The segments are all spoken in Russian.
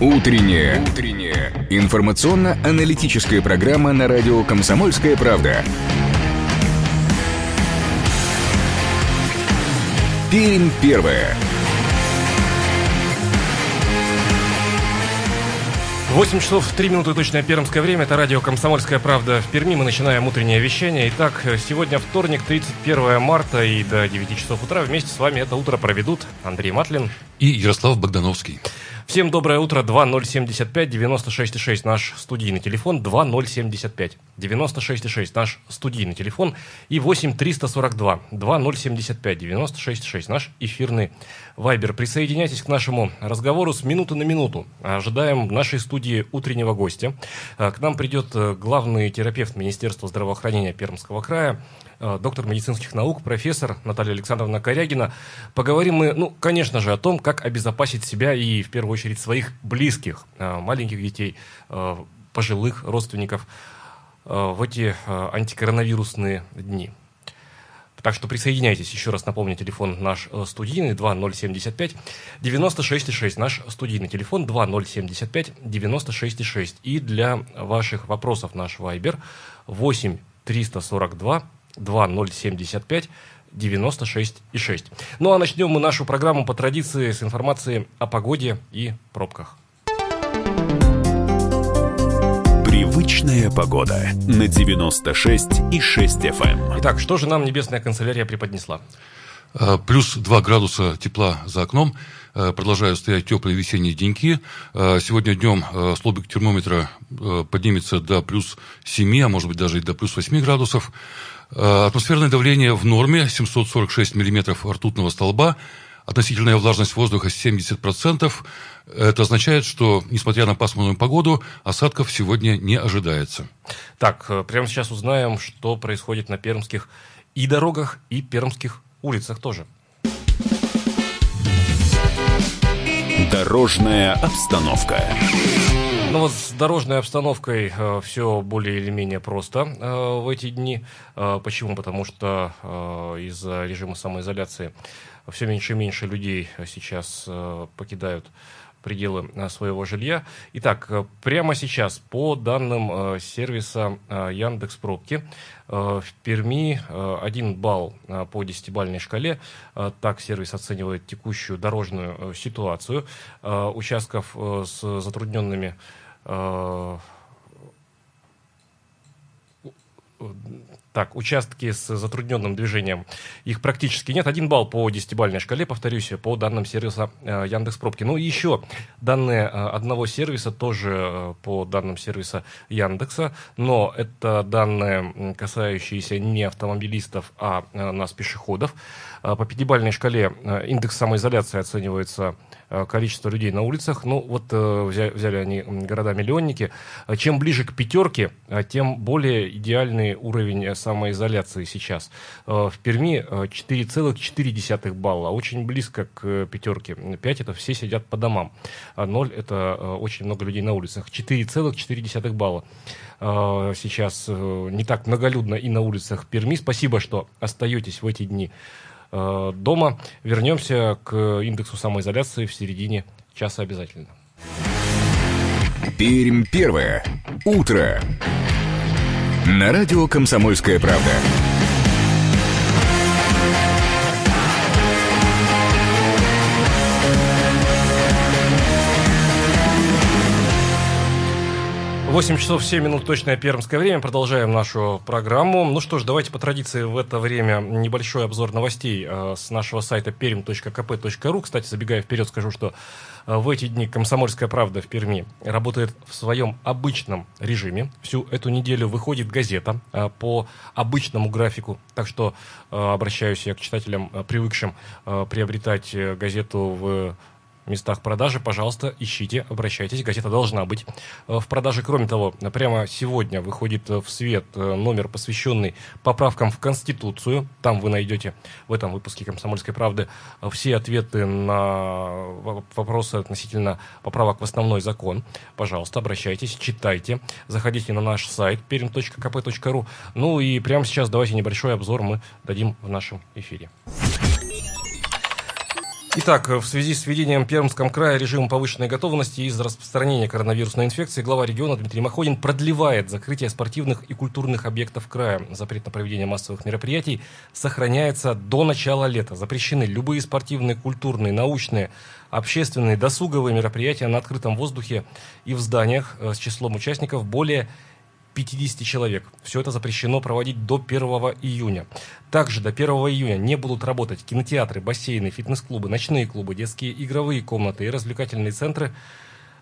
Утренняя. Утренняя. Информационно-аналитическая программа на радио «Комсомольская правда». Пермь первая. 8 часов 3 минуты точное пермское время. Это радио «Комсомольская правда» в Перми. Мы начинаем утреннее вещание. Итак, сегодня вторник, 31 марта и до 9 часов утра вместе с вами это утро проведут Андрей Матлин и Ярослав Богдановский. Всем доброе утро. 2075 96,6 наш студийный телефон. 2075 96,6 наш студийный телефон. И 8 342 2075 96,6 наш эфирный вайбер. Присоединяйтесь к нашему разговору с минуты на минуту. Ожидаем в нашей студии утреннего гостя. К нам придет главный терапевт Министерства здравоохранения Пермского края Э, доктор медицинских наук, профессор Наталья Александровна Корягина. Поговорим мы, ну, конечно же, о том, как обезопасить себя и, в первую очередь, своих близких, э, маленьких детей, э, пожилых родственников в эти антикоронавирусные дни. Так что присоединяйтесь. Еще раз напомню, телефон наш студийный 2075 96,6. Наш студийный телефон 2075 96,6. И для ваших вопросов наш вайбер 8 342 2075 96,6. Ну а начнем мы нашу программу по традиции с информации о погоде и пробках. Привычная погода на 96,6 FM. Эм. Итак, что же нам небесная канцелярия преподнесла? Э, плюс 2 градуса тепла за окном. Э, продолжают стоять теплые весенние деньки. Э, сегодня днем столбик термометра поднимется до плюс 7, а может быть даже и до плюс 8 градусов. Э, атмосферное давление в норме 746 миллиметров ртутного столба. Относительная влажность воздуха 70%. Это означает, что, несмотря на пасмурную погоду, осадков сегодня не ожидается. Так, э, прямо сейчас узнаем, что происходит на пермских и дорогах, и пермских улицах тоже. Дорожная обстановка. Ну вот с дорожной обстановкой э, все более или менее просто э, в эти дни. Э, почему? Потому что э, из-за режима самоизоляции все меньше и меньше людей сейчас э, покидают пределы э, своего жилья. Итак, э, прямо сейчас по данным э, сервиса Яндекс Пробки в Перми 1 балл по десятибальной шкале. Так сервис оценивает текущую дорожную ситуацию. Участков с затрудненными так, участки с затрудненным движением, их практически нет. Один балл по десятибальной шкале, повторюсь, по данным сервиса э, Яндекс Пробки. Ну и еще данные э, одного сервиса, тоже э, по данным сервиса Яндекса, но это данные, касающиеся не автомобилистов, а нас, пешеходов. По пятибальной шкале индекс самоизоляции оценивается Э, количество людей на улицах. Ну, вот э, взяли, они города-миллионники. Чем ближе к пятерке, э, тем более идеальный уровень самоизоляции сейчас. В Перми 4,4 балла, очень близко к пятерке. 5 это все сидят по домам, а 0 это очень много людей на улицах. 4,4 балла сейчас не так многолюдно и на улицах Перми. Спасибо, что остаетесь в эти дни Э, дома. Вернемся к индексу самоизоляции в середине часа обязательно. Пермь первое. Утро. На радио «Комсомольская правда». 8 часов 7 минут точное пермское время. Продолжаем нашу программу. Ну что ж, давайте по традиции в это время небольшой обзор новостей э, с нашего сайта perm.kp.ru. Кстати, забегая вперед, скажу, что э, в эти дни «Комсомольская правда» в Перми работает в своем обычном режиме. Всю эту неделю выходит газета э, по обычному графику. Так что обращаюсь я к читателям, привыкшим приобретать газету в местах продажи, пожалуйста, ищите, обращайтесь. Газета должна быть э, в продаже. Кроме того, прямо сегодня выходит э, в свет э, номер, посвященный поправкам в Конституцию. Там вы найдете в этом выпуске «Комсомольской правды» все ответы на вопросы относительно поправок в основной закон. Пожалуйста, обращайтесь, читайте. Заходите на наш сайт perim.kp.ru. Ну и прямо сейчас давайте небольшой обзор мы дадим в нашем эфире. Итак, в связи с введением в Пермском крае режима повышенной готовности из-за распространения коронавирусной инфекции, глава региона Дмитрий Махонин продлевает закрытие спортивных и культурных объектов края. Запрет на проведение массовых мероприятий сохраняется до начала лета. Запрещены любые спортивные, культурные, научные, общественные, досуговые мероприятия на открытом воздухе и в зданиях э, с числом участников более 50 человек. Все это запрещено проводить до 1 июня. Также до 1 июня не будут работать кинотеатры, бассейны, фитнес-клубы, ночные клубы, детские игровые комнаты и развлекательные центры,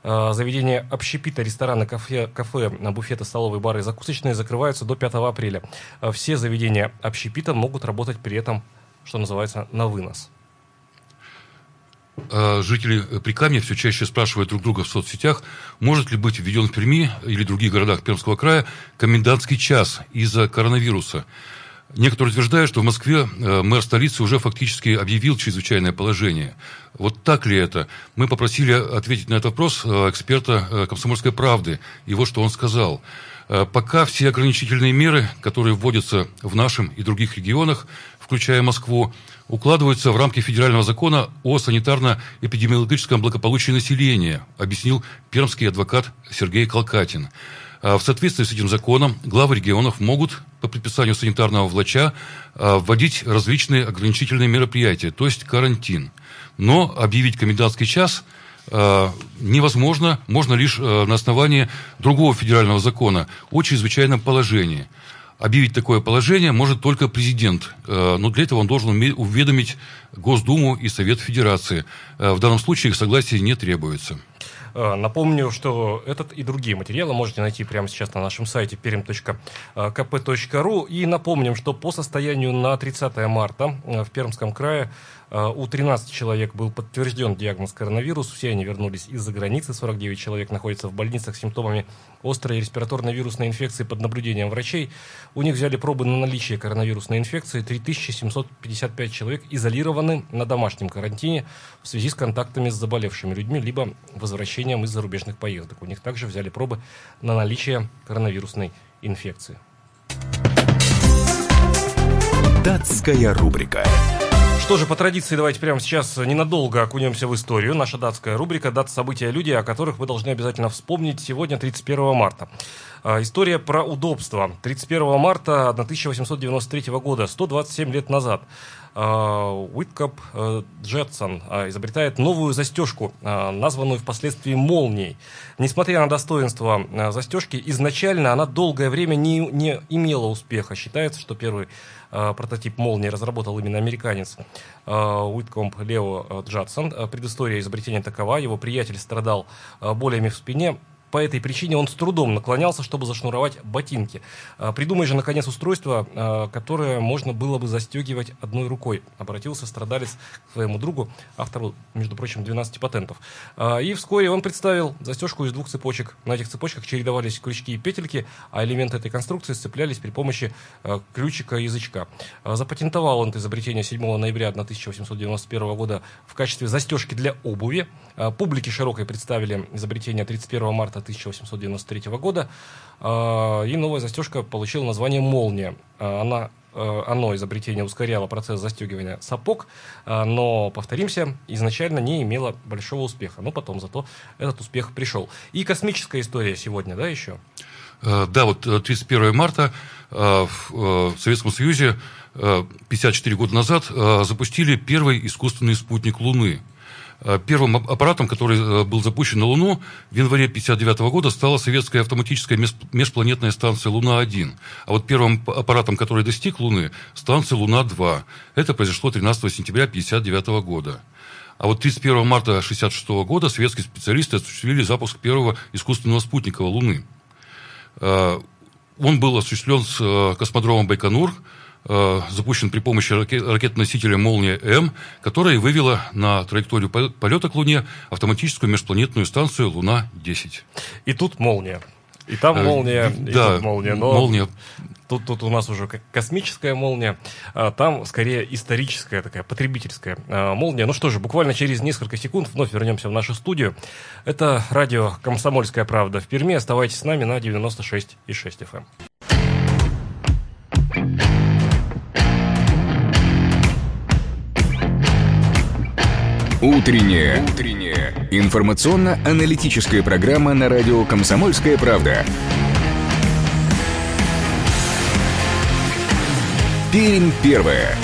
э, заведения общепита, рестораны, кафе, кафе, буфеты, столовые, бары и закусочные закрываются до 5 апреля. Э, все заведения общепита могут работать при этом, что называется, на вынос. А жители Прикамья все чаще спрашивают друг друга в соцсетях, может ли быть введен в Перми или других городах Пермского края комендантский час из-за коронавируса. Некоторые утверждают, что в Москве э, мэр столицы уже фактически объявил чрезвычайное положение. Вот так ли это? Мы попросили ответить на этот вопрос э, эксперта э, «Комсомольской правды». И вот что он сказал. Пока все ограничительные меры, которые вводятся в нашем и других регионах, включая Москву, укладываются в рамки федерального закона о санитарно-эпидемиологическом благополучии населения, объяснил пермский адвокат Сергей Колкатин. А в соответствии с этим законом главы регионов могут по предписанию санитарного влача а, вводить различные ограничительные мероприятия, то есть карантин. Но объявить комендантский час а, невозможно, можно лишь на основании другого федерального закона о чрезвычайном положении – объявить такое положение может только президент, э, но для этого он должен уведомить Госдуму и Совет Федерации. Э, в данном случае их согласия не требуется. Э, напомню, что этот и другие материалы можете найти прямо сейчас на нашем сайте perim.kp.ru. И напомним, что по состоянию на 30 марта в Пермском крае у 13 человек был подтвержден диагноз коронавирус. Все они вернулись из-за границы. 49 человек находятся в больницах с симптомами острой респираторной вирусной инфекции под наблюдением врачей. У них взяли пробы на наличие коронавирусной инфекции. 3755 человек изолированы на домашнем карантине в связи с контактами с заболевшими людьми, либо возвращением из зарубежных поездок. У них также взяли пробы на наличие коронавирусной инфекции. Датская рубрика. Что же, по традиции, давайте прямо сейчас ненадолго окунемся в историю. Наша датская рубрика «Дата события люди», о которых вы должны обязательно вспомнить сегодня, 31 марта. А, история про удобство. 31 марта 1893 года, 127 лет назад, а, Уиткоп э, Джетсон а, изобретает новую застежку, названную впоследствии молнией. Несмотря на достоинство застежки, изначально она долгое время не, не имела успеха. Считается, что первый прототип молнии разработал именно американец Уиткомп Лео Джадсон. Предыстория изобретения такова. Его приятель страдал болями в спине, по этой причине он с трудом наклонялся, чтобы зашнуровать ботинки. А, придумай же, наконец, устройство, а, которое можно было бы застегивать одной рукой. Обратился страдалец к своему другу, автору, между прочим, 12 патентов. А, и вскоре он представил застежку из двух цепочек. На этих цепочках чередовались крючки и петельки, а элементы этой конструкции сцеплялись при помощи ключика язычка. Запатентовал он это изобретение 7 ноября 1891 года в качестве застежки для обуви. Публике широкой представили изобретение 31 марта марта 1893 года. А, и новая застежка получила название «Молния». А, она а, оно, изобретение, ускоряло процесс застегивания сапог, но, повторимся, изначально не имело большого успеха. Но потом зато этот успех пришел. И космическая история сегодня, да, еще? Да, вот 31 э, марта э, в Советском Союзе 54 года назад запустили первый искусственный спутник Луны – Э, первым аппаратом, который э, был запущен на Луну в январе 1959 года, стала советская автоматическая межпланетная станция «Луна-1». А вот первым аппаратом, который достиг Луны, станция «Луна-2». Это произошло 13 сентября 1959 года. А вот 31 марта 1966 года советские специалисты осуществили запуск первого искусственного спутника Луны. Э, он был осуществлен с космодромом Байконур – Э, запущен при помощи ракет-носителя «Молния-М», которая вывела на траекторию полета к Луне автоматическую межпланетную станцию «Луна-10». И тут «Молния». И там э, молния, и да, тут молния. Но молния. Тут, тут у нас уже космическая молния, а там скорее историческая такая, потребительская а, молния. Ну что же, буквально через несколько секунд вновь вернемся в нашу студию. Это радио «Комсомольская правда» в Перми. Оставайтесь с нами на 96,6 FM. Утренняя. Утренняя. Информационно-аналитическая программа на радио «Комсомольская правда». Пермь первая.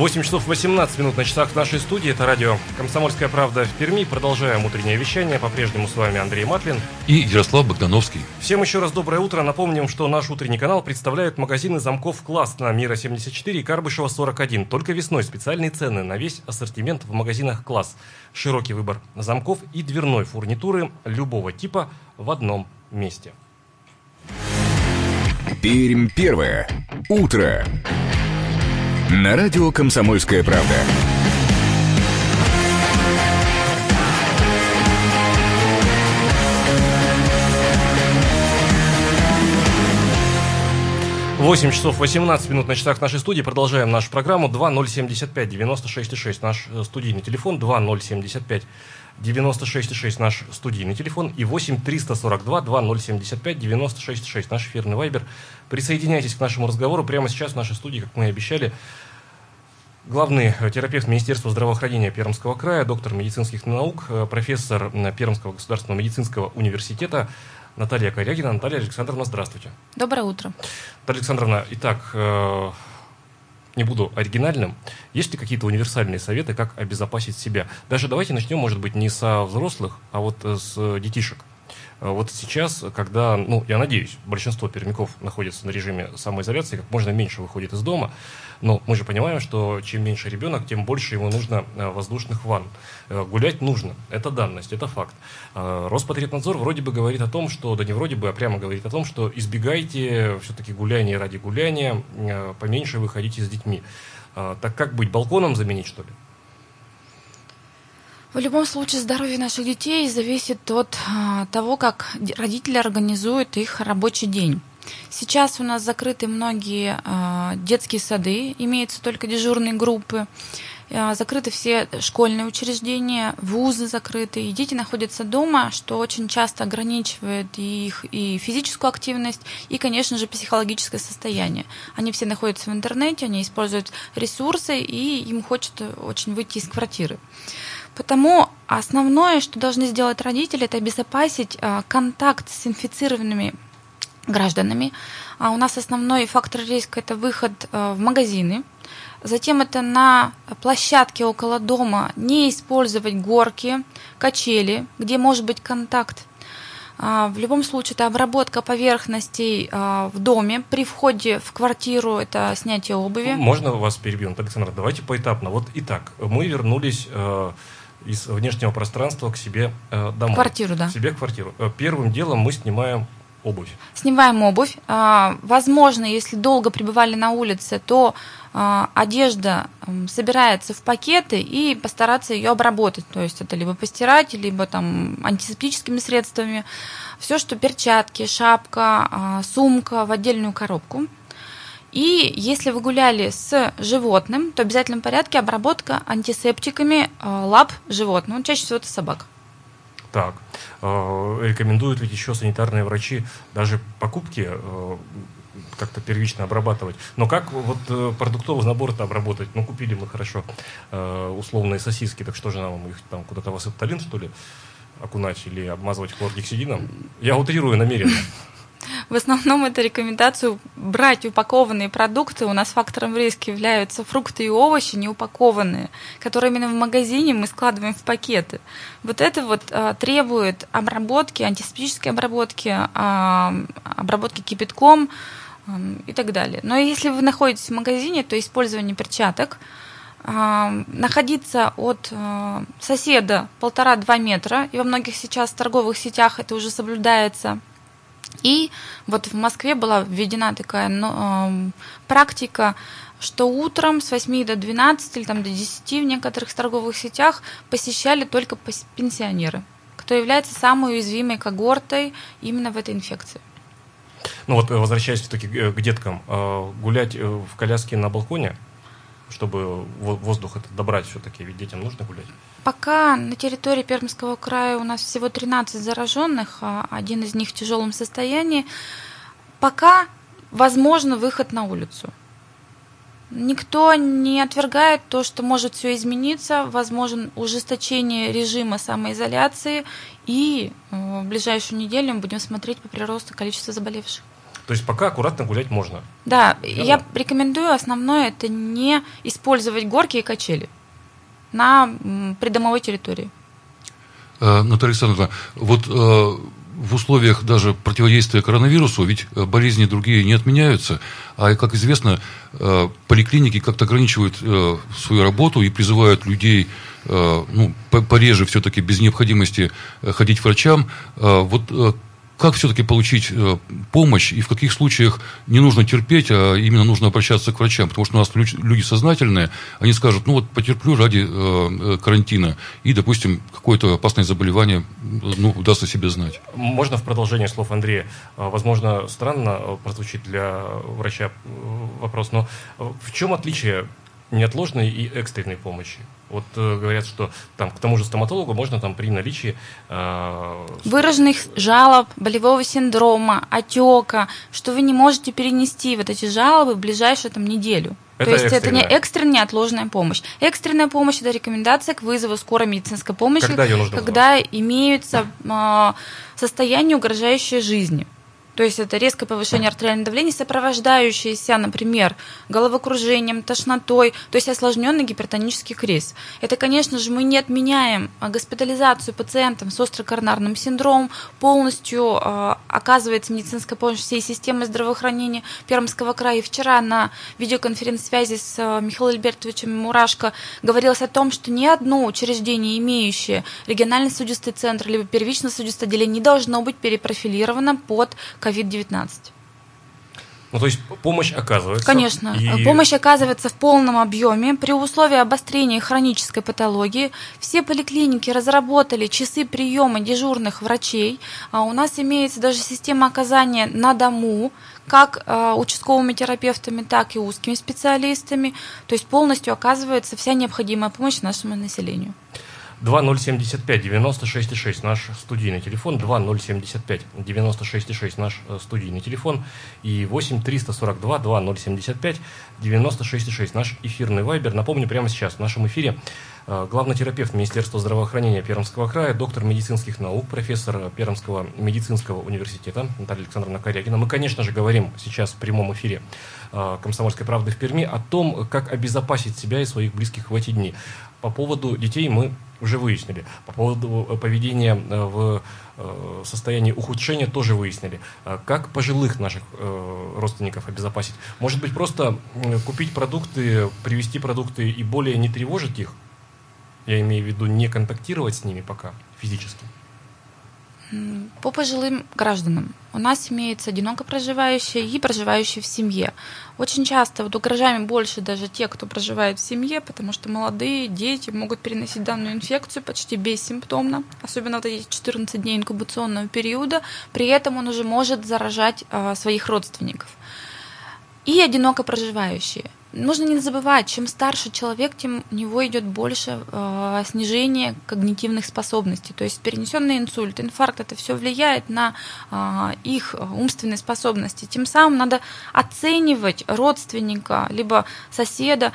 8 часов 18 минут на часах в нашей студии. Это радио «Комсомольская правда» в Перми. Продолжаем утреннее вещание. По-прежнему с вами Андрей Матлин. И Ярослав Богдановский. Всем еще раз доброе утро. Напомним, что наш утренний канал представляют магазины замков «Класс» на Мира 74 и Карбышева 41. Только весной специальные цены на весь ассортимент в магазинах «Класс». Широкий выбор замков и дверной фурнитуры любого типа в одном месте. Пермь первое. Утро. На радио «Комсомольская правда». Восемь часов 18 минут на часах нашей студии. Продолжаем нашу программу. 2075 96,6 наш э, студийный телефон. 2075 96,6 наш студийный телефон. И 8 342 2075 96,6 наш эфирный вайбер. Присоединяйтесь к нашему разговору. Прямо сейчас в нашей студии, как мы и обещали, главный э, терапевт Министерства здравоохранения Пермского края, доктор медицинских наук, э, профессор Пермского государственного медицинского университета Наталья Корягина. Наталья Александровна, здравствуйте. Доброе утро. Наталья Александровна, итак, э, не буду оригинальным. Есть ли какие-то универсальные советы, как обезопасить себя? Даже давайте начнем, может быть, не со взрослых, а вот с детишек. Э, вот сейчас, когда, ну, я надеюсь, большинство пермяков находится на режиме самоизоляции, как можно меньше выходит из дома, но мы же понимаем, что чем меньше ребенок, тем больше ему нужно э, воздушных ванн. Э, гулять нужно, это данность, это факт. Роспотребнадзор вроде бы говорит о том, что, да не вроде бы, а прямо говорит о том, что избегайте все-таки гуляния ради гуляния, поменьше выходите с детьми. Так как быть, балконом заменить, что ли? В любом случае здоровье наших детей зависит от того, как родители организуют их рабочий день. Сейчас у нас закрыты многие а, детские сады, имеются только дежурные группы, а, закрыты все школьные учреждения, вузы закрыты, и дети находятся дома, что очень часто ограничивает их и физическую активность, и, конечно же, психологическое состояние. Они все находятся в интернете, они используют ресурсы, и им хочется очень выйти из квартиры. Потому основное, что должны сделать родители, это обезопасить а, контакт с инфицированными гражданами. А у нас основной фактор риска – это выход а, в магазины. Затем это на площадке около дома не использовать горки, качели, где может быть контакт. В любом случае, это обработка поверхностей в доме. При входе в квартиру это снятие обуви. Можно вас перебью, Александр? Давайте поэтапно. Вот итак, мы вернулись из внешнего пространства к себе э, домой. Квартиру, да. К себе квартиру. Э, первым делом мы снимаем обувь. Снимаем обувь. А, возможно, если долго пребывали на улице, то а, одежда собирается в пакеты и постараться ее обработать. То есть это либо постирать, либо там антисептическими средствами. Все, что перчатки, шапка, а, сумка в отдельную коробку. И если вы гуляли с животным, то в обязательном порядке обработка антисептиками лап животного. Ну, чаще всего это собака. Так, э, рекомендуют ведь еще санитарные врачи даже покупки э, как-то первично обрабатывать. Но как вот продуктовый набор-то обработать? Ну, купили мы хорошо условные сосиски, так что же нам их там куда-то в асептолин, что ли, окунать или обмазывать хлоргексидином? Я утрирую намеренно. В основном это рекомендацию брать упакованные продукты. У нас фактором риска являются фрукты и овощи не упакованные, которые именно в магазине мы складываем в пакеты. Вот это вот а, требует обработки, антисептической обработки, а, обработки кипятком а, и так далее. Но если вы находитесь в магазине, то использование перчаток, а, находиться от а, соседа полтора-два метра, и во многих сейчас торговых сетях это уже соблюдается, и вот в Москве была введена такая ну, практика, что утром с 8 до 12 или там, до 10 в некоторых торговых сетях посещали только пенсионеры, кто является самой уязвимой когортой именно в этой инфекции. Ну вот, возвращаясь все-таки к деткам, э, гулять э, в коляске на балконе, чтобы воздух этот добрать все-таки, ведь детям нужно гулять? Пока на территории Пермского края у нас всего 13 зараженных, а один из них в тяжелом состоянии, пока возможно выход на улицу. Никто не отвергает то, что может все измениться, возможен ужесточение режима самоизоляции, и э, в ближайшую неделю мы будем смотреть по приросту количества заболевших. То есть пока аккуратно гулять можно. Да, Верно? я рекомендую основное это не использовать горки и качели на придомовой территории. Э, Наталья Александровна, вот э, в условиях даже противодействия коронавирусу, ведь э, болезни другие не отменяются, а, как известно, поликлиники как-то ограничивают свою работу и призывают людей ну, пореже все-таки без необходимости ходить к врачам. Вот как все-таки получить э, помощь и в каких случаях не нужно терпеть, а именно нужно обращаться к врачам? Потому что у нас люди сознательные, они скажут, ну вот потерплю ради э, э, карантина, и, допустим, какое-то опасное заболевание ну, удастся себе знать. Можно в продолжение слов Андрея? Возможно, странно прозвучит для врача вопрос, но в чем отличие неотложной и экстренной помощи? Вот э, говорят, что там к тому же стоматологу можно там при наличии э, выраженных жалоб, болевого синдрома, отека, что вы не можете перенести вот эти жалобы в ближайшую там неделю. Это То есть экстренная. это не экстренная, неотложная помощь. Экстренная помощь это рекомендация к вызову скорой медицинской помощи, когда, когда имеются э, состояния, угрожающие жизни. То есть это резкое повышение артериального давления, сопровождающееся, например, головокружением, тошнотой, то есть осложненный гипертонический криз. Это, конечно же, мы не отменяем госпитализацию пациентам с острокоронарным синдромом, полностью э, оказывается медицинская помощь всей системы здравоохранения Пермского края. И вчера на видеоконференц-связи с э, Михаилом Альбертовичем Мурашко говорилось о том, что ни одно учреждение, имеющее региональный судистый центр либо первичное судистое отделение, не должно быть перепрофилировано под COVID-19. Ну, то есть помощь оказывается. Конечно. И... Помощь оказывается в полном объеме. При условии обострения хронической патологии все поликлиники разработали часы приема дежурных врачей. А у нас имеется даже система оказания на дому, как э, участковыми терапевтами, так и узкими специалистами. То есть полностью оказывается вся необходимая помощь нашему населению. 2075 96,6 наш студийный телефон, 2075 96,6 наш э, студийный телефон и 8 342 2075 96,6 наш эфирный вайбер. Напомню, прямо сейчас в нашем эфире э, главный терапевт Министерства здравоохранения Пермского края, доктор медицинских наук, профессор Пермского медицинского университета Наталья Александровна Корягина. Мы, конечно же, говорим сейчас в прямом эфире э, «Комсомольской правды» в Перми о том, как обезопасить себя и своих близких в эти дни. По поводу детей мы уже выяснили. По поводу э, поведения э, в э, состоянии ухудшения тоже выяснили. Как пожилых наших родственников обезопасить? Может быть, просто купить продукты, привезти продукты и более не тревожить их? Я имею в виду не контактировать с ними пока физически. По пожилым гражданам у нас имеется одиноко проживающие и проживающие в семье. Очень часто вот угрожаем больше даже те, кто проживает в семье, потому что молодые дети могут переносить данную инфекцию почти бессимптомно, особенно вот эти 14 дней инкубационного периода. При этом он уже может заражать э, своих родственников. И одиноко проживающие нужно не забывать, чем старше человек, тем у него идет больше э, снижение когнитивных способностей. То есть перенесенный инсульт, инфаркт, это все влияет на э, их умственные способности. Тем самым надо оценивать родственника, либо соседа,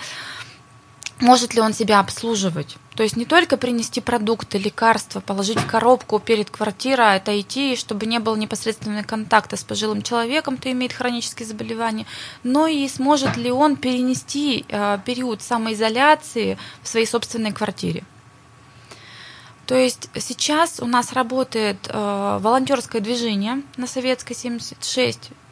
может ли он себя обслуживать. То есть не только принести продукты, лекарства, положить коробку перед квартирой, а это идти, чтобы не было непосредственного контакта с пожилым человеком, кто имеет хронические заболевания, но и сможет ли он перенести э, период самоизоляции в своей собственной квартире. То есть сейчас у нас работает э, волонтерское движение на Советской 76 а,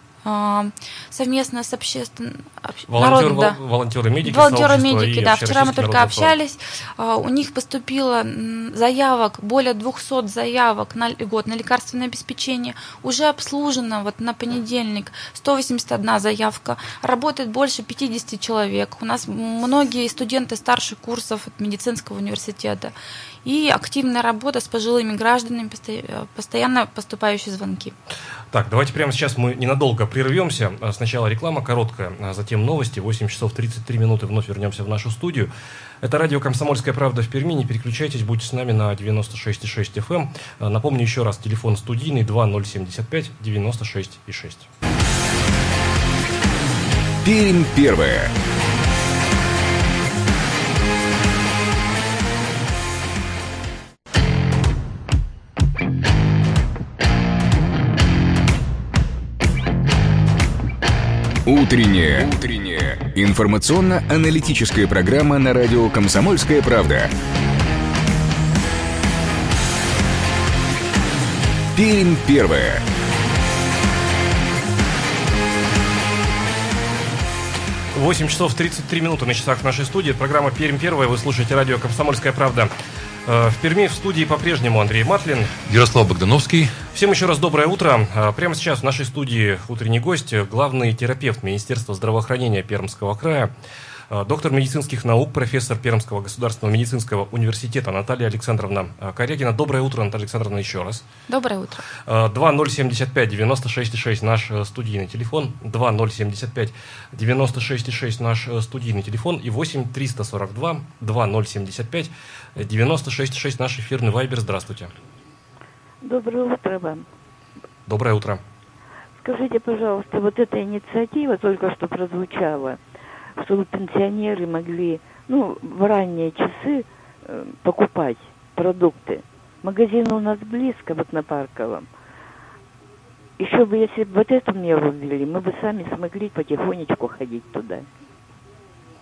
совместно с общественным... Волонтер, да. Волонтеры-медики. Волонтеры-медики, да. Вчера мы только общались. А, у них поступило заявок, более 200 заявок на год на лекарственное обеспечение. Уже обслужено вот на понедельник 181 заявка. Работает больше 50 человек. У нас многие студенты старших курсов от медицинского университета. И активная работа с пожилыми гражданами, постоянно поступающие звонки. Так, давайте прямо сейчас мы ненадолго прервемся. А, сначала реклама короткая, а затем новости. 8 часов 33 минуты вновь вернемся в нашу студию. Это радио «Комсомольская правда» в Перми. Не переключайтесь, будьте с нами на 96,6 FM. Эм. А, напомню еще раз, телефон студийный 2075 96,6. Пермь первая. Утренняя. Утренняя. Информационно-аналитическая программа на радио «Комсомольская правда». Пермь первая. Восемь часов 33 минуты на часах в нашей студии. Программа «Пермь первая». Вы слушаете радио «Комсомольская правда». Э, в Перми в студии по-прежнему Андрей Матлин. Ярослав Богдановский. Всем еще раз доброе утро. Э, прямо сейчас в нашей студии утренний гость, главный терапевт Министерства здравоохранения Пермского края, э, доктор медицинских наук, профессор Пермского государственного медицинского университета Наталья Александровна Корягина. Доброе утро, Наталья Александровна, еще раз. Доброе утро. 2075 96,6 наш студийный телефон, 2075 96,6 наш студийный телефон и 8 342 2075 96,6 наш эфирный вайбер. Здравствуйте. Доброе утро вам. Доброе утро. Скажите, пожалуйста, вот эта инициатива только что прозвучала, чтобы пенсионеры могли, ну, в ранние часы э, покупать продукты. Магазин у нас близко, вот на Парковом. Еще бы, если бы вот эту меру ввели, мы бы сами смогли потихонечку ходить туда.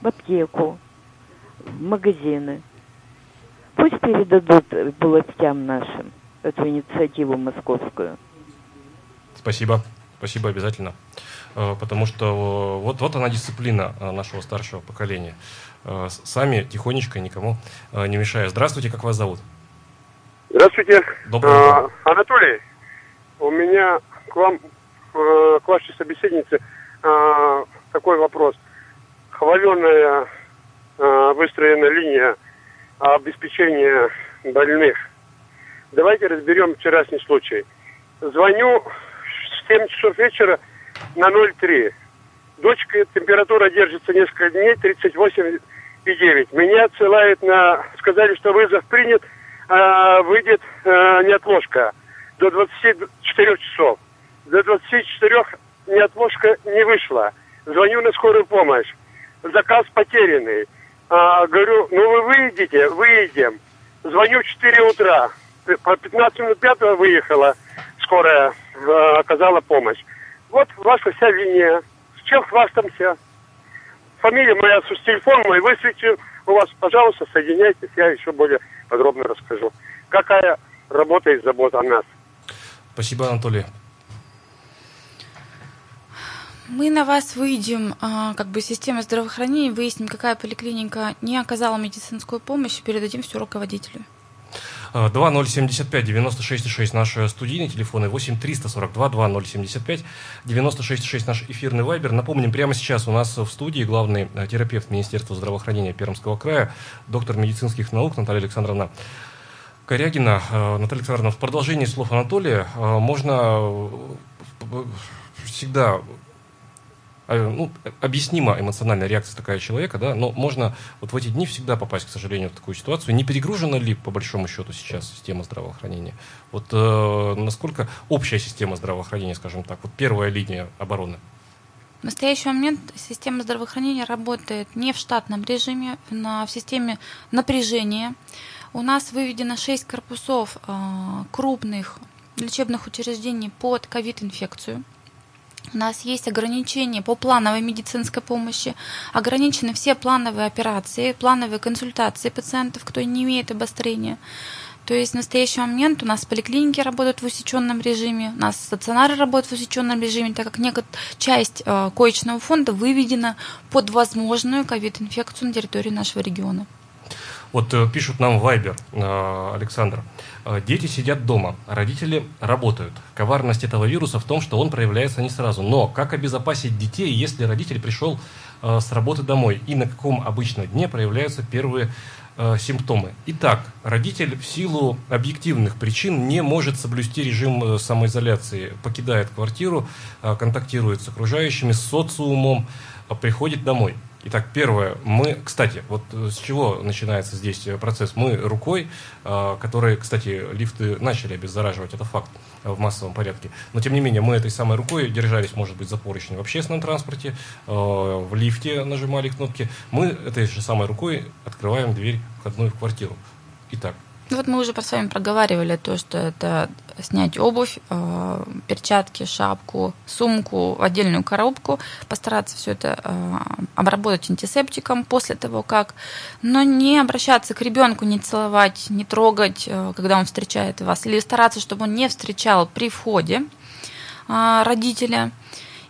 В аптеку, в магазины. Пусть передадут властям нашим эту инициативу московскую. Спасибо. Спасибо обязательно. Э, потому что э, вот, вот она дисциплина э, нашего старшего поколения. Сами тихонечко никому не мешая. Здравствуйте, как вас зовут? Здравствуйте. Утро. А, Анатолий, у меня к вам, к вашей собеседнице такой вопрос. Хваленая выстроена линия обеспечения больных. Давайте разберем вчерашний случай. Звоню в 7 часов вечера на 0,3. Дочка, температура держится несколько дней, 38,9. Меня отсылают на... Сказали, что вызов принят, а выйдет а, неотложка до 24 часов. До 24 неотложка не вышла. Звоню на скорую помощь. Заказ потерянный. А, говорю, ну вы выйдете, выйдем. Звоню в 4 утра. По 15 минут 5 выехала скорая, э, оказала помощь. Вот ваша вся линия. С чем хвастаемся? Фамилия моя, с телефон мой высветил. У вас, пожалуйста, соединяйтесь, я еще более подробно расскажу. Какая работа и забота о нас. Спасибо, Анатолий. Мы на вас выйдем, а, как бы система здравоохранения, выясним, какая поликлиника не оказала медицинскую помощь, и передадим все руководителю. 2075 96,6 наши студийные телефоны, 8 342 2075 96,6 наш эфирный вайбер. Напомним, прямо сейчас у нас в студии главный э, терапевт Министерства здравоохранения Пермского края, доктор медицинских наук Наталья Александровна Корягина. Э, Наталья Александровна, в продолжении слов Анатолия э, можно всегда ну, объяснима эмоциональная реакция такая человека, да, но можно вот в эти дни всегда попасть, к сожалению, в такую ситуацию. Не перегружена ли, по большому счету, сейчас система здравоохранения? Вот э, насколько общая система здравоохранения, скажем так, вот первая линия обороны? В настоящий момент система здравоохранения работает не в штатном режиме, на, в системе напряжения. У нас выведено 6 корпусов э, крупных лечебных учреждений под ковид-инфекцию. У нас есть ограничения по плановой медицинской помощи, ограничены все плановые операции, плановые консультации пациентов, кто не имеет обострения. То есть в настоящий момент у нас поликлиники работают в усеченном режиме, у нас стационары работают в усеченном режиме, так как некоторая часть э, коечного фонда выведена под возможную ковид-инфекцию на территории нашего региона. Вот э, пишут нам Вайбер, э, Александр. Э, дети сидят дома, родители работают. Коварность этого вируса в том, что он проявляется не сразу. Но как обезопасить детей, если родитель пришел с работы домой? И на каком обычно дне проявляются первые симптомы. Итак, родитель в силу объективных причин не может соблюсти режим самоизоляции, покидает квартиру, контактирует с окружающими, с социумом, приходит домой. Итак, первое, мы, кстати, вот с чего начинается здесь процесс? Мы рукой, э, который, кстати, лифты начали обеззараживать, это факт. в массовом порядке. Но, тем не менее, мы этой самой рукой держались, может быть, за поручни в общественном транспорте, в лифте нажимали кнопки. Мы этой же самой рукой открываем дверь входную в квартиру. Итак, ну вот мы уже с вами проговаривали то, что это снять обувь, э, перчатки, шапку, сумку, отдельную коробку, постараться все это э, обработать антисептиком после того, как, но не обращаться к ребенку, не целовать, не трогать, э, когда он встречает вас, или стараться, чтобы он не встречал при входе родителя.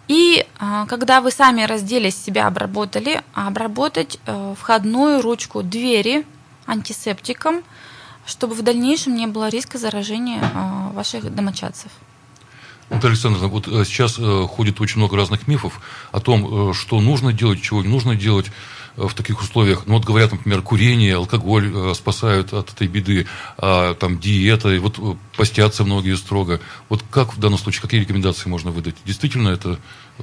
И когда вы сами разделись, себя обработали, обработать входную ручку двери антисептиком – чтобы в дальнейшем не было риска заражения а, ваших домочадцев. Наталья Александровна, вот э, сейчас э, ходит очень много разных мифов о том, э, что нужно делать, чего не нужно делать в таких условиях. Ну вот говорят, например, курение, алкоголь спасают от этой беды, а там диета, и вот постятся многие строго. Вот как в данном случае, какие рекомендации можно выдать? Действительно это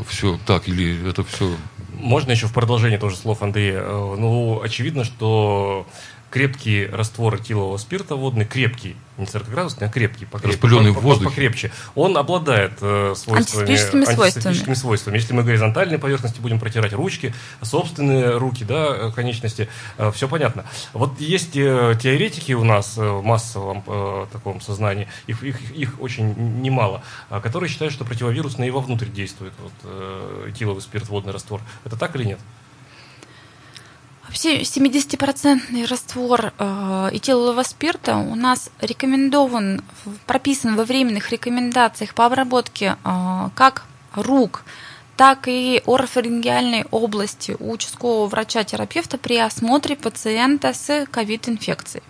все так или это все... Можно еще в продолжение тоже слов Андрея. Ну, очевидно, что крепкий раствор этилового спирта водный, крепкий, не 40-градусный, а крепкий, покрепче, Распыленный в воздухе. покрепче, он обладает э, свойствами, антисептическими, антисептическими свойствами. свойствами. Если мы горизонтальной поверхности будем протирать ручки, собственные руки, да, э, конечности, э, все понятно. Вот есть э, теоретики у нас э, в массовом э, таком сознании, их, их, их очень немало, э, которые считают, что противовирусные и вовнутрь действует вот, э, этиловый спирт, водный раствор. Это так или нет? Вообще 70% раствор этилового спирта у нас рекомендован, прописан во временных рекомендациях по обработке э, как рук, так и орофарингеальной области у участкового врача-терапевта при осмотре пациента с ковид-инфекцией.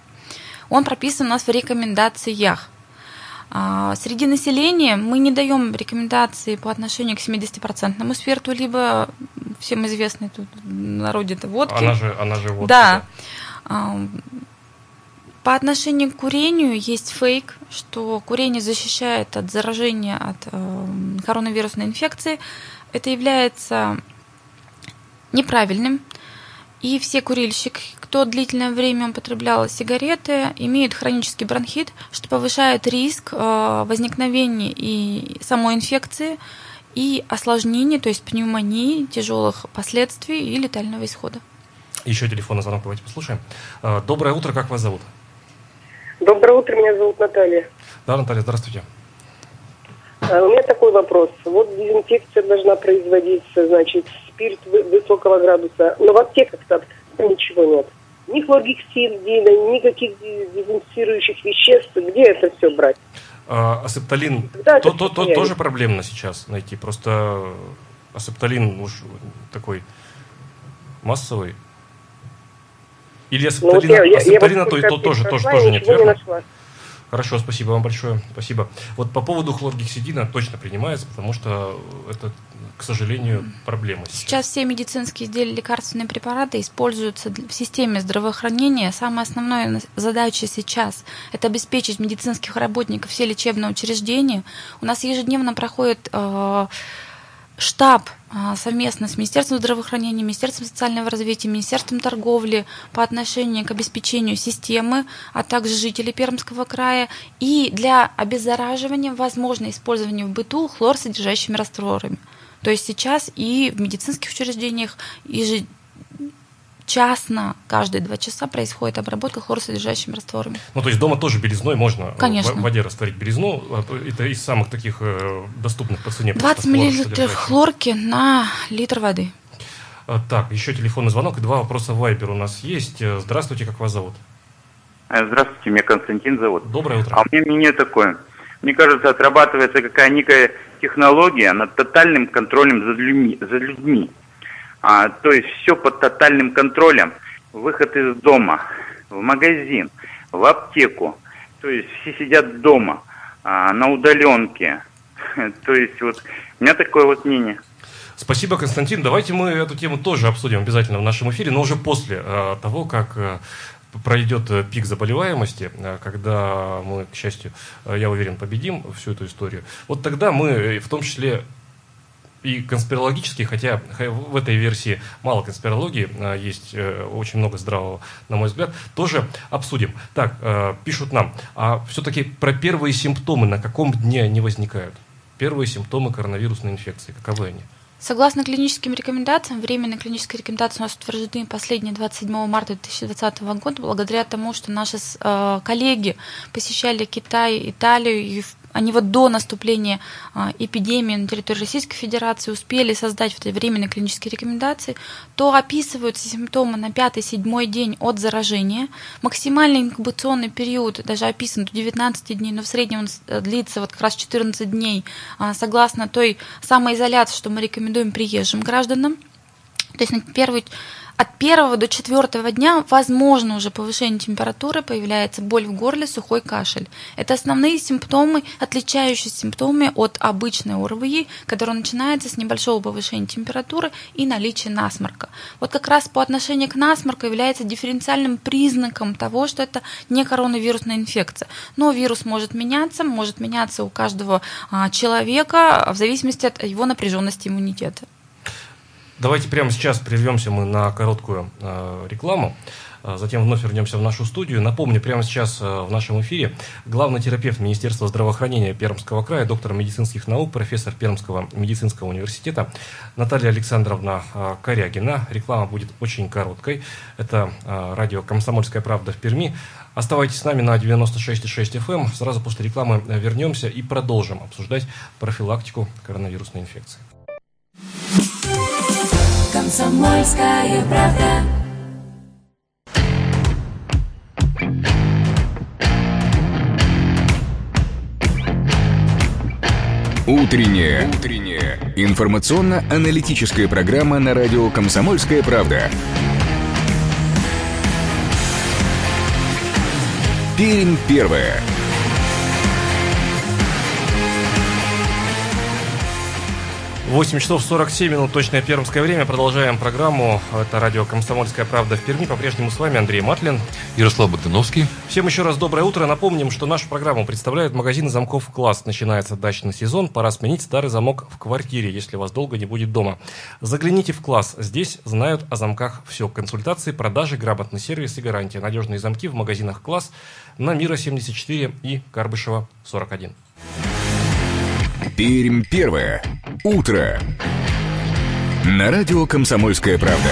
Он прописан у нас в рекомендациях. А, среди населения мы не даем рекомендации по отношению к 70% спирту, либо всем известной тут народе это водки. Она же, она же водка. Да. да. По отношению к курению есть фейк, что курение защищает от заражения от э, коронавирусной инфекции. Это является неправильным. И все курильщики, кто длительное время употреблял сигареты, имеют хронический бронхит, что повышает риск э, возникновения и самой инфекции, и осложнений, то есть пневмонии, тяжелых последствий и летального исхода. Еще телефонный звонок давайте послушаем. Э, доброе утро, как вас зовут? Доброе утро, меня зовут Наталья. Да, Наталья, здравствуйте. А, у меня такой вопрос. Вот дезинфекция должна производиться, значит, спирт высокого градуса, но в аптеках-то ничего нет. Ни хлоргексидина, никаких дезинфицирующих веществ. Где это все брать? А, асептолин да, то, то, то, тоже проблемно сейчас найти. Просто асептолин уж такой массовый. Или асептолина, ну, вот я, я то, то, тоже, тоже, тоже нет, верно? Не Хорошо, спасибо вам большое. Спасибо. Вот по поводу хлоргексидина точно принимается, потому что это, к сожалению, проблема. Сейчас, сейчас все медицинские изделия, лекарственные препараты используются в системе здравоохранения. Самая основная задача сейчас – это обеспечить медицинских работников все лечебные учреждения. У нас ежедневно проходит э, штаб а, совместно с Министерством здравоохранения, Министерством социального развития, Министерством торговли по отношению к обеспечению системы, а также жителей Пермского края. И для обеззараживания возможно использование в быту хлорсодержащими растворами. То есть сейчас и в медицинских учреждениях ежедневно частно, каждые два часа происходит обработка хлоросодержащими растворами. Ну, то есть дома тоже белизной можно Конечно. в воде растворить белизну. А, это из самых таких э, доступных по цене. 20 миллилитров хлорки на литр воды. А, так, еще телефонный звонок и два вопроса в Вайбер у нас есть. Э, здравствуйте, как вас зовут? Э, здравствуйте, меня Константин зовут. Доброе утро. А у меня мнение такое. Мне кажется, отрабатывается какая некая технология над тотальным контролем за людьми. За людьми. А, то есть все под тотальным контролем. Выход из дома, в магазин, в аптеку. То есть все сидят дома, а, на удаленке. То есть вот у меня такое вот мнение. Спасибо, Константин. Давайте мы эту тему тоже обсудим обязательно в нашем эфире, но уже после э, того, как э, пройдет э, пик заболеваемости, э, когда мы, к счастью, э, я уверен, победим всю эту историю. Вот тогда мы в том числе и конспирологический, хотя в этой версии мало конспирологии, а, есть э, очень много здравого, на мой взгляд, тоже обсудим. Так, э, пишут нам, а все-таки про первые симптомы на каком дне они возникают? Первые симптомы коронавирусной инфекции, каковы они? Согласно клиническим рекомендациям, временные клинические рекомендации у нас утверждены последние 27 марта 2020 года, благодаря тому, что наши э, коллеги посещали Китай, Италию и они вот до наступления а, эпидемии на территории Российской Федерации успели создать вот эти временные клинические рекомендации, то описываются симптомы на пятый-седьмой день от заражения. Максимальный инкубационный период даже описан до 19 дней, но в среднем он э, длится вот как раз 14 дней, а, согласно той самоизоляции, что мы рекомендуем приезжим гражданам. То есть на первый от первого до четвертого дня возможно уже повышение температуры, появляется боль в горле, сухой кашель. Это основные симптомы, отличающиеся симптомы от обычной ОРВИ, которая начинается с небольшого повышения температуры и наличия насморка. Вот как раз по отношению к насморку является дифференциальным признаком того, что это не коронавирусная инфекция. Но вирус может меняться, может меняться у каждого а, человека в зависимости от его напряженности иммунитета. Давайте прямо сейчас прервемся мы на короткую э, рекламу. Э, затем вновь вернемся в нашу студию. Напомню, прямо сейчас э, в нашем эфире главный терапевт Министерства здравоохранения Пермского края, доктор медицинских наук, профессор Пермского медицинского университета Наталья Александровна э, Корягина. Реклама будет очень короткой. Это радио «Комсомольская правда» в Перми. Оставайтесь с нами на 96,6 FM. Эм. Сразу после рекламы вернемся и продолжим обсуждать профилактику коронавирусной инфекции. Комсомольская правда. Утренняя. Утренняя. Информационно-аналитическая программа на радио «Комсомольская правда». Пермь первая. 8 часов 47 минут, точное пермское время. Продолжаем программу. Это радио «Комсомольская правда» в Перми. По-прежнему с вами Андрей Матлин. Ярослав Богдановский. Всем еще раз доброе утро. Напомним, что нашу программу представляет магазин замков «Класс». Начинается дачный сезон. Пора сменить старый замок в квартире, если вас долго не будет дома. Загляните в «Класс». Здесь знают о замках все. Консультации, продажи, грамотный сервис и гарантия. Надежные замки в магазинах «Класс» на Мира 74 и Карбышева 41. Пермь первое. Утро. На радио «Комсомольская правда».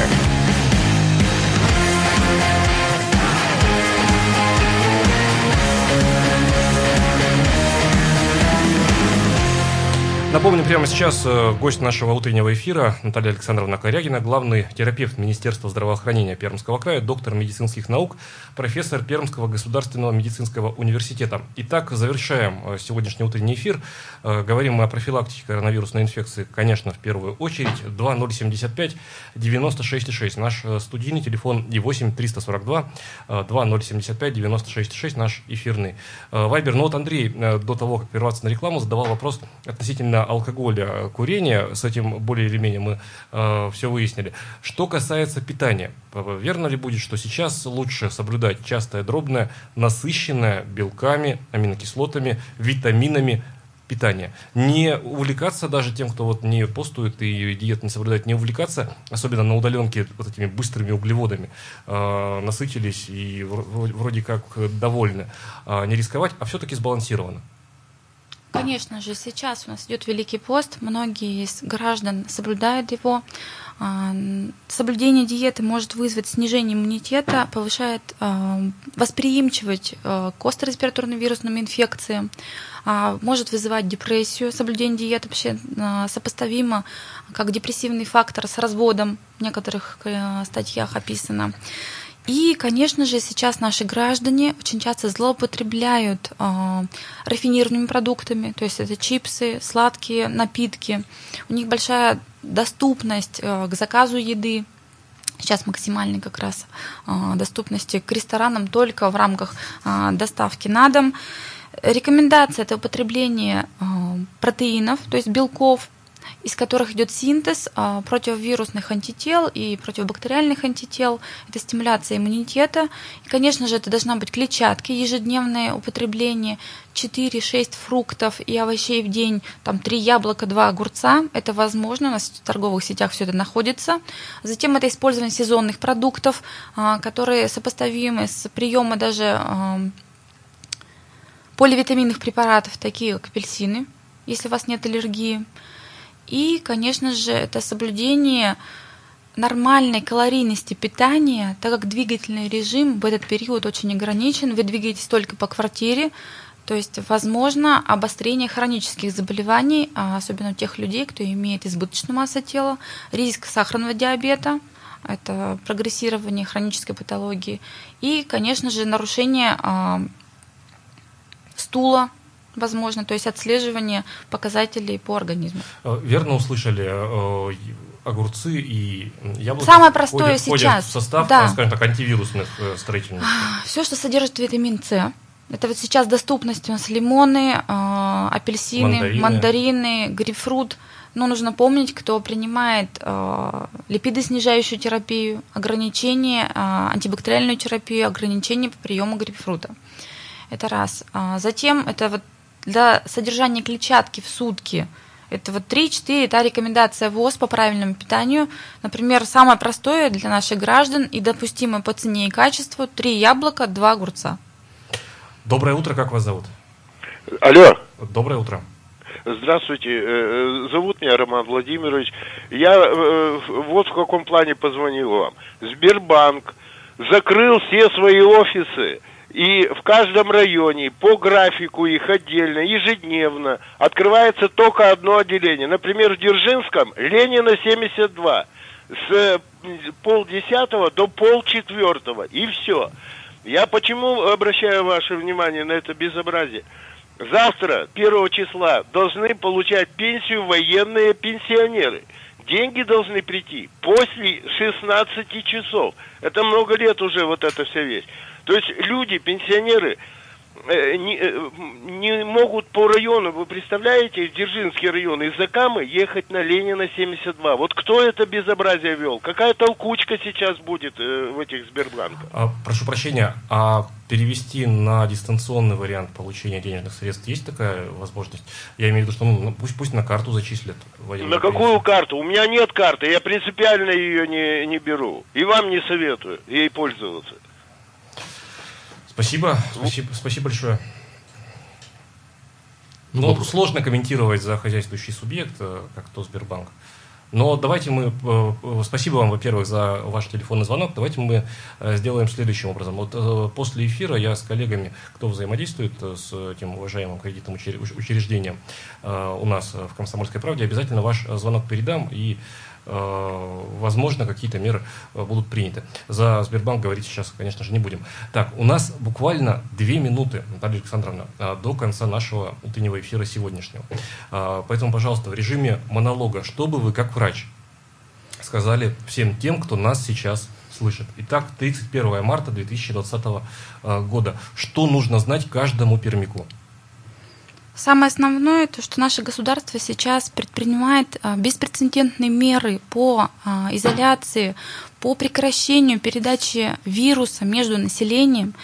Напомню, прямо сейчас э, гость нашего утреннего эфира Наталья Александровна Корягина, главный терапевт Министерства здравоохранения Пермского края, доктор медицинских наук, профессор Пермского государственного медицинского университета. Итак, завершаем э, сегодняшний утренний эфир. Э, говорим мы о профилактике коронавирусной инфекции, конечно, в первую очередь. 2075 96,6 наш студийный телефон и 8 342 2075 96,6 наш эфирный. Вайбер. Ну вот Андрей до того, как прерваться на рекламу, задавал вопрос относительно алкоголя, курения, с этим более или менее мы э, все выяснили. Что касается питания, верно ли будет, что сейчас лучше соблюдать частое дробное, насыщенное белками, аминокислотами, витаминами питание. Не увлекаться даже тем, кто вот не постует и диет не соблюдает, не увлекаться, особенно на удаленке вот этими быстрыми углеводами, э, насытились и вроде как довольны. Э, не рисковать, а все-таки сбалансированно. Конечно же, сейчас у нас идет Великий пост, многие из граждан соблюдают его. А, соблюдение диеты может вызвать снижение иммунитета, повышает а, восприимчивость а, к остро-респираторным вирусным инфекциям, может вызывать депрессию. Соблюдение диеты вообще сопоставимо как депрессивный фактор с разводом, в некоторых э, статьях описано. И, конечно же, сейчас наши граждане очень часто злоупотребляют э, рафинированными продуктами, то есть это чипсы, сладкие напитки. У них большая доступность э, к заказу еды, сейчас максимальной как раз э, доступности к ресторанам только в рамках э, доставки на дом. Рекомендация – это употребление э, протеинов, то есть белков, из которых идет синтез а, противовирусных антител и противобактериальных антител. Это стимуляция иммунитета. И, конечно же, это должна быть клетчатки, ежедневное употребление, 4-6 фруктов и овощей в день, там 3 яблока, 2 огурца. Это возможно, у нас в торговых сетях все это находится. Затем это использование сезонных продуктов, а, которые сопоставимы с приемом даже поливитаминных препаратов, такие как апельсины, если у вас нет аллергии. И, конечно же, это соблюдение нормальной калорийности питания, так как двигательный режим в этот период очень ограничен, вы двигаетесь только по квартире, то есть возможно обострение хронических заболеваний, а особенно у тех людей, кто имеет избыточную массу тела, риск сахарного диабета, это прогрессирование хронической патологии и, конечно же, нарушение а, стула, возможно, то есть отслеживание показателей по организму. Э, верно услышали, э, огурцы и яблоки Самое простое входят, сейчас. в состав, да. скажем так, антивирусных э, строительных. Все, что содержит витамин С. Это вот сейчас доступность у нас лимоны, апельсины, мандарины, мандарины грейпфрут. Но нужно помнить, кто принимает э, липидоснижающую терапию, ограничение, э, антибактериальную терапию, ограничение по приему грейпфрута. Это раз. А затем это вот для содержания клетчатки в сутки это вот 3-4, это рекомендация ВОЗ по правильному питанию. Например, самое простое для наших граждан и допустимое по цене и качеству 3 яблока, 2 огурца. Доброе утро, как вас зовут? Алло. Доброе утро. Здравствуйте, э, э, зовут меня Роман Владимирович. Я э, вот в каком плане позвонил вам. Сбербанк закрыл все свои офисы и в каждом районе по графику их отдельно, ежедневно открывается только одно отделение. Например, в Дзержинском Ленина 72 с полдесятого до полчетвертого. И все. Я почему обращаю ваше внимание на это безобразие? Завтра, первого числа, должны получать пенсию военные пенсионеры. Деньги должны прийти после 16 часов. Это много лет уже вот эта вся вещь. То есть люди, пенсионеры, э, не, э, не могут по району, вы представляете, Дзержинский район, из Закамы ехать на Ленина 72. Вот кто это безобразие вел? Какая толкучка сейчас будет э, в этих Сбербанках? А, прошу прощения, а перевести на дистанционный вариант получения денежных средств есть такая возможность? Я имею в виду, что ну, пусть, пусть на карту зачислят. На какую карту? У меня нет карты, я принципиально ее не, не беру. И вам не советую ей пользоваться. Спасибо, спасибо, спасибо большое. Ну, ну сложно комментировать за хозяйствующий субъект, э, как то Сбербанк. Но давайте мы, э, э, спасибо вам, во-первых, за ваш телефонный звонок. Давайте мы сделаем следующим образом. Вот после эфира я с коллегами, кто взаимодействует с этим уважаемым кредитным учреждением у нас в «Комсомольской правде», обязательно ваш звонок передам и возможно, какие-то меры э, будут приняты. За Сбербанк говорить сейчас, конечно же, не будем. Так, у нас буквально две минуты, Наталья Александровна, э, до конца нашего утреннего эфира сегодняшнего. Поэтому, пожалуйста, в режиме монолога, что бы вы, как врач, сказали всем тем, кто нас сейчас слышит. Итак, 31 марта 2020 года. Что нужно знать каждому пермяку? Самое основное, то, что наше государство сейчас предпринимает а, беспрецедентные меры по а, изоляции, по прекращению передачи вируса между населением.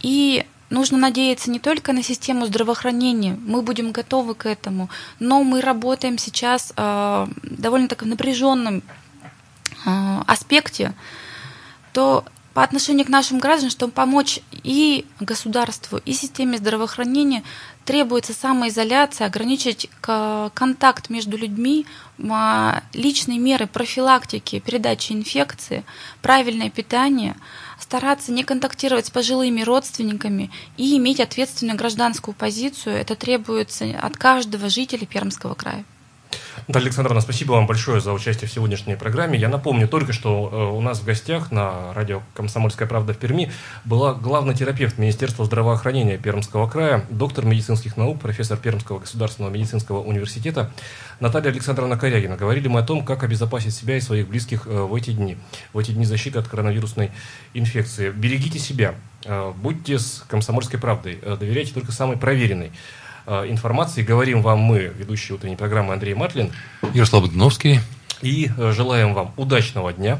И нужно надеяться не только на систему здравоохранения, мы будем готовы к этому, но мы работаем сейчас а, довольно так в напряженном аспекте, то по отношению к нашим гражданам, чтобы помочь и государству, и системе здравоохранения, требуется самоизоляция, ограничить контакт между людьми, личные меры профилактики, передачи инфекции, правильное питание, стараться не контактировать с пожилыми родственниками и иметь ответственную гражданскую позицию. Это требуется от каждого жителя Пермского края. Наталья Александровна, спасибо вам большое за участие в сегодняшней программе. Я напомню только, что э, у нас в гостях на радио «Комсомольская правда» в Перми была главный терапевт Министерства здравоохранения Пермского края, доктор медицинских наук, профессор Пермского государственного медицинского университета Наталья Александровна Корягина. Говорили мы о том, как обезопасить себя и своих близких э, в эти дни, в эти дни защиты от коронавирусной инфекции. Берегите себя, э, будьте с «Комсомольской правдой», доверяйте только самой проверенной информации. Говорим вам мы, ведущие утренней программы Андрей Матлин. Ярослав Богдановский. И э, желаем вам удачного дня.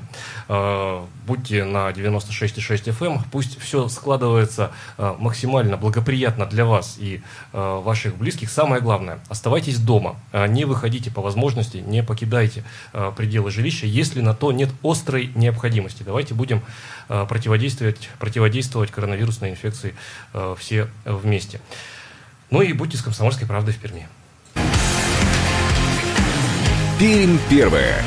Э, будьте на 96,6 FM. Эм. Пусть все складывается э, максимально благоприятно для вас и ваших близких. Самое главное, оставайтесь дома. Не выходите по возможности, не покидайте пределы жилища, если на то нет острой необходимости. Давайте будем противодействовать, противодействовать коронавирусной инфекции все вместе. Ну и будьте с комсомольской правдой в Перми. Пермь первая.